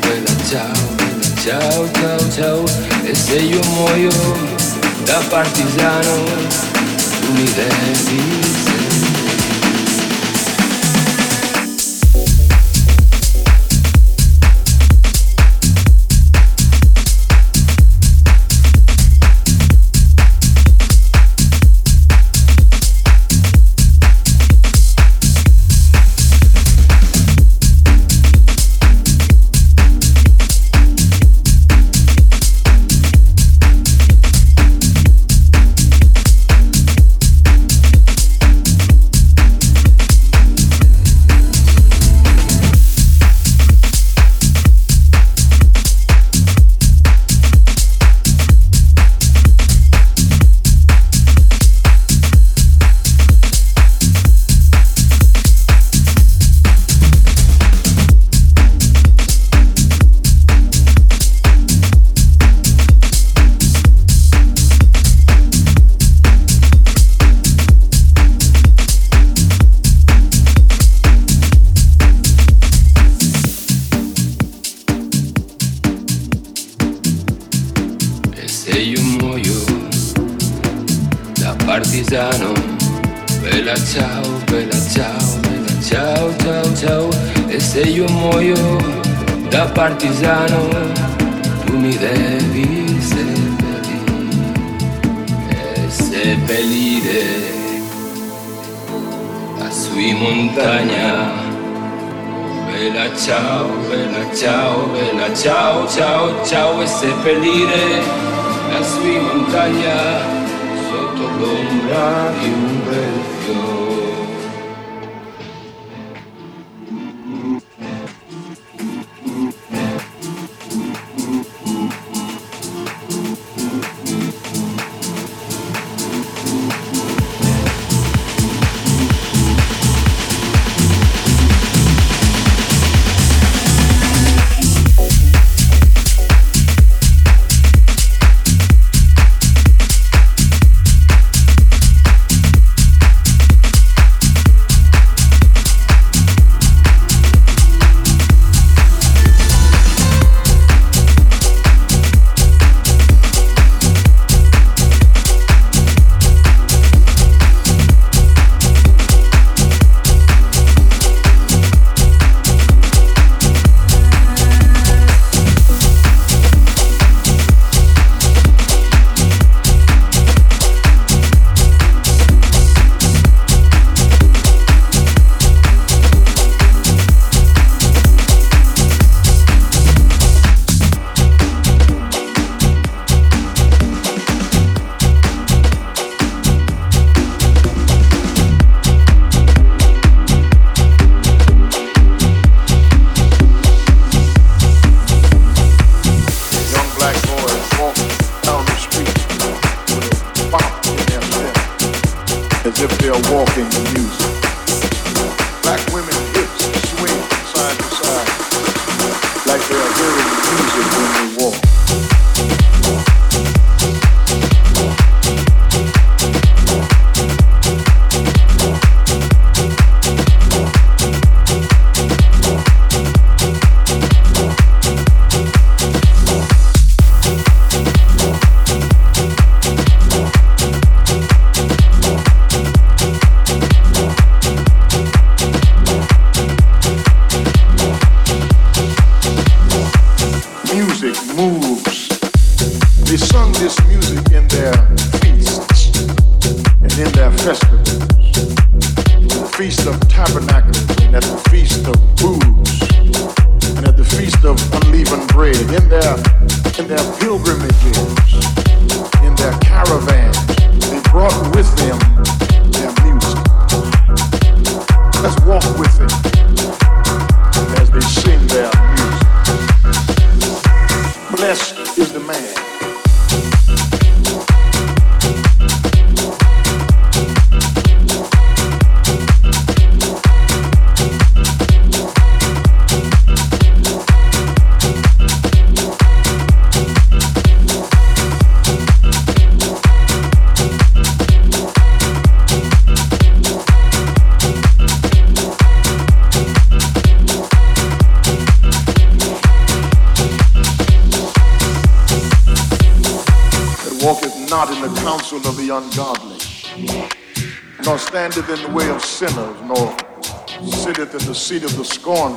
Bella ciao, bella ciao, ciao, ciao. E se io muoio da partigiano, tu mi devi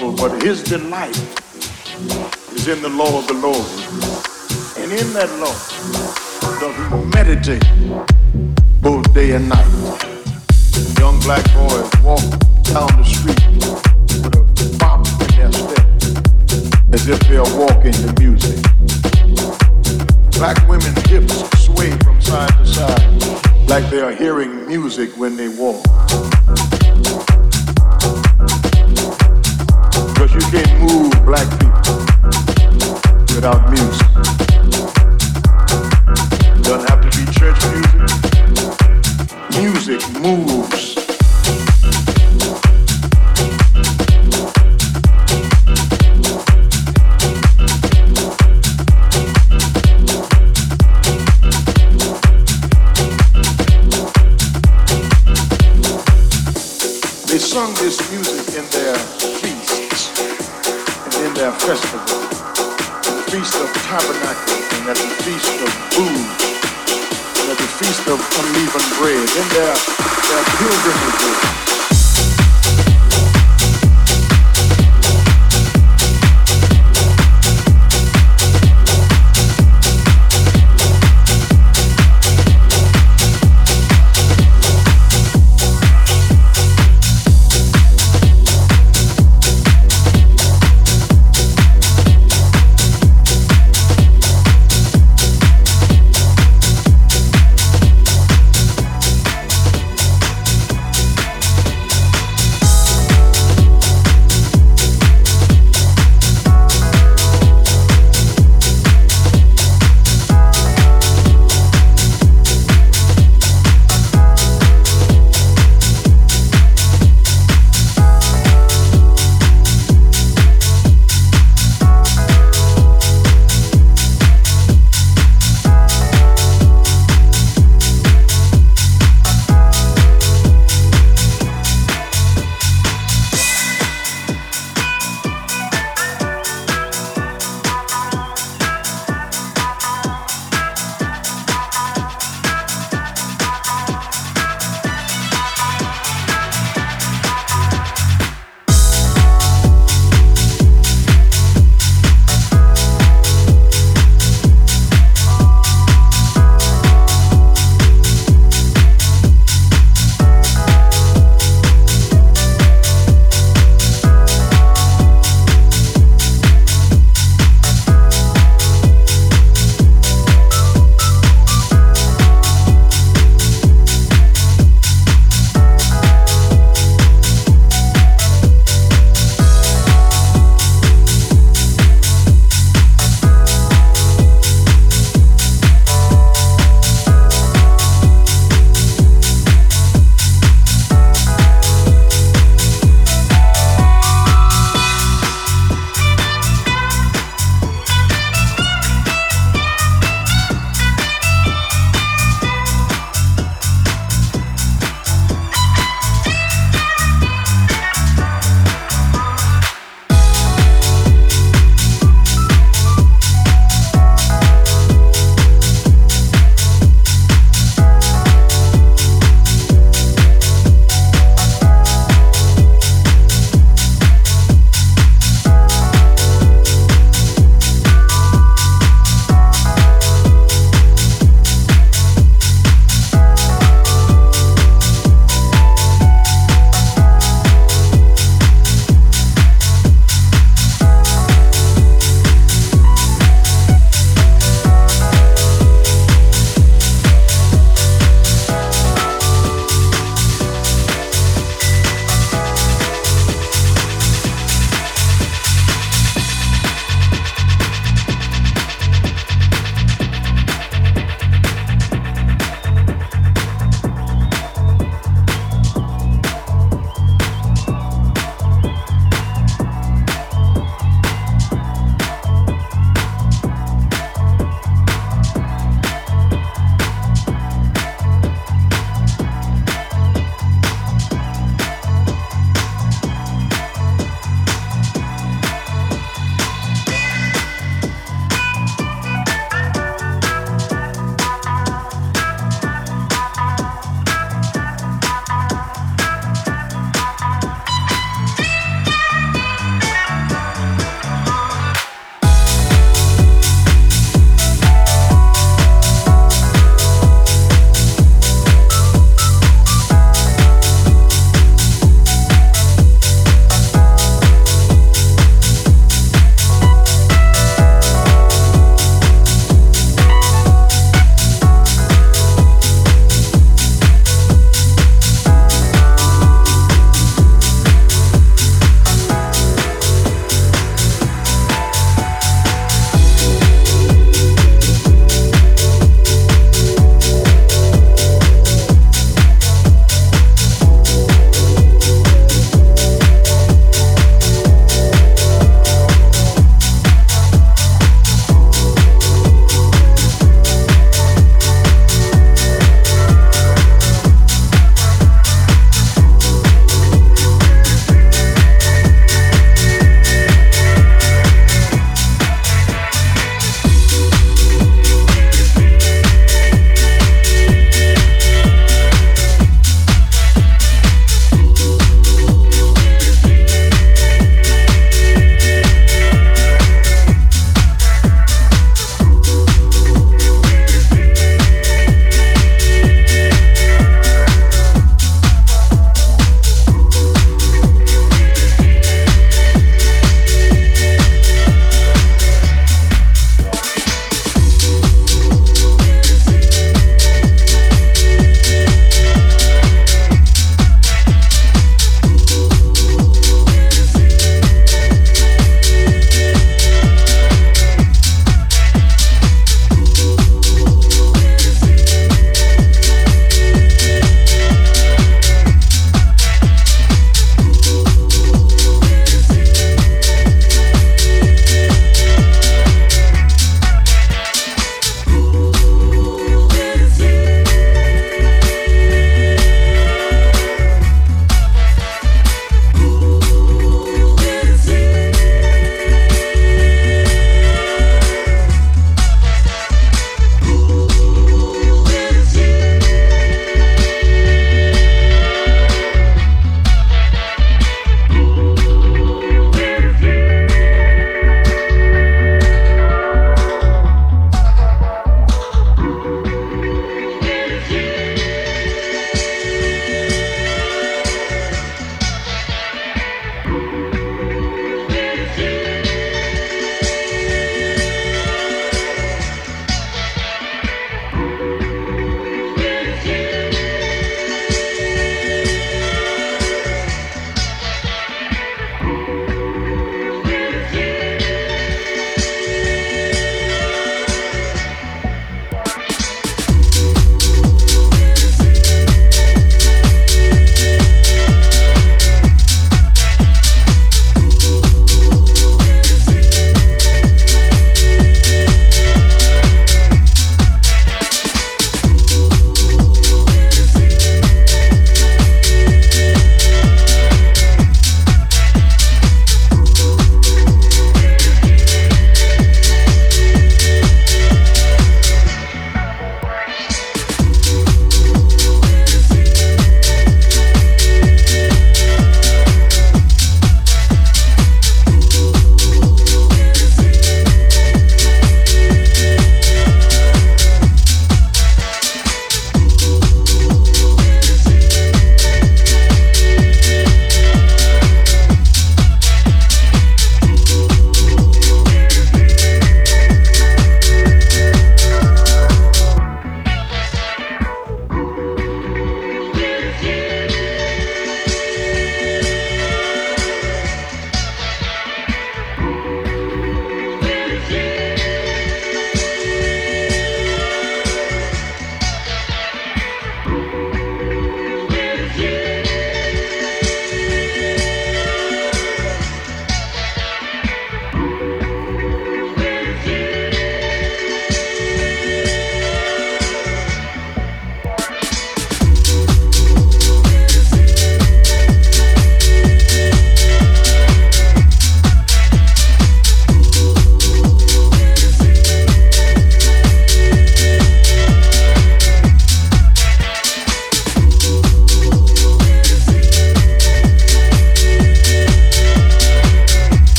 scornful, but his delight is in the law of the Lord. And in that law does he meditate both day and night. Young black boys walk down the street with a bop in their step as if they're walking to music. Black women's hips sway from side to side like they are hearing music when they walk. Because you can't move black people without music. Doesn't have to be church music. Music moves sung this music festivals. The Feast of Tabernacles and at the Feast of Booths and at the Feast of Unleavened Bread, in their, their pilgrimages.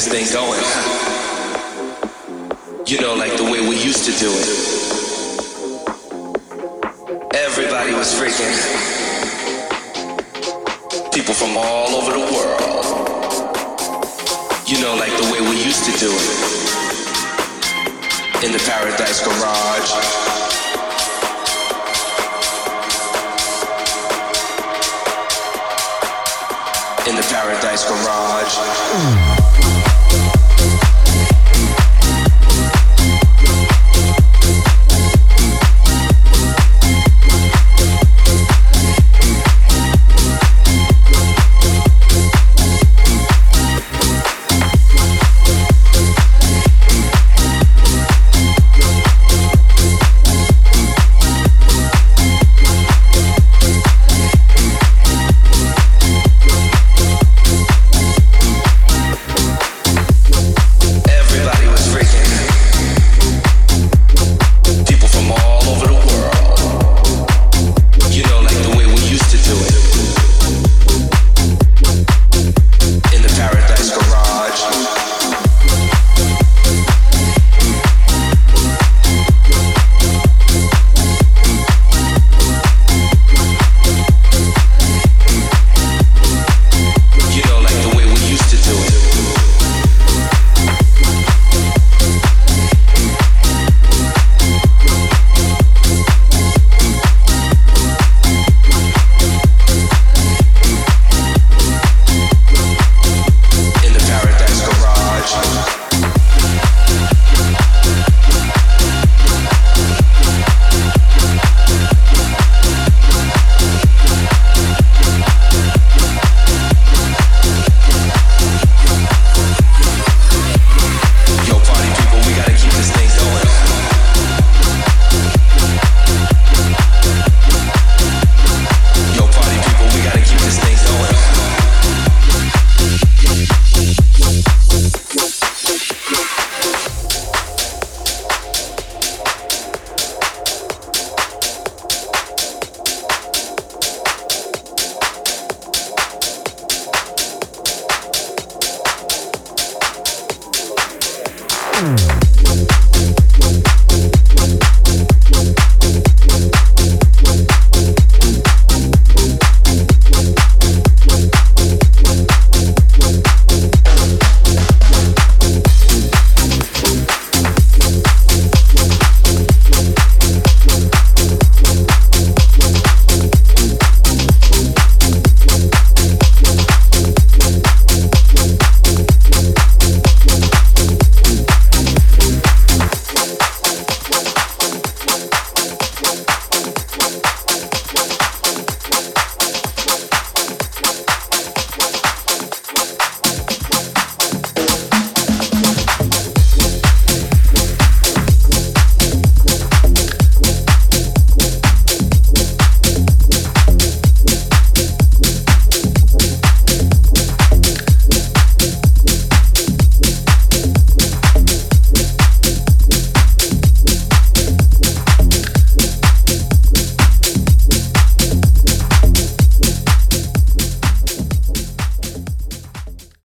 this thing going.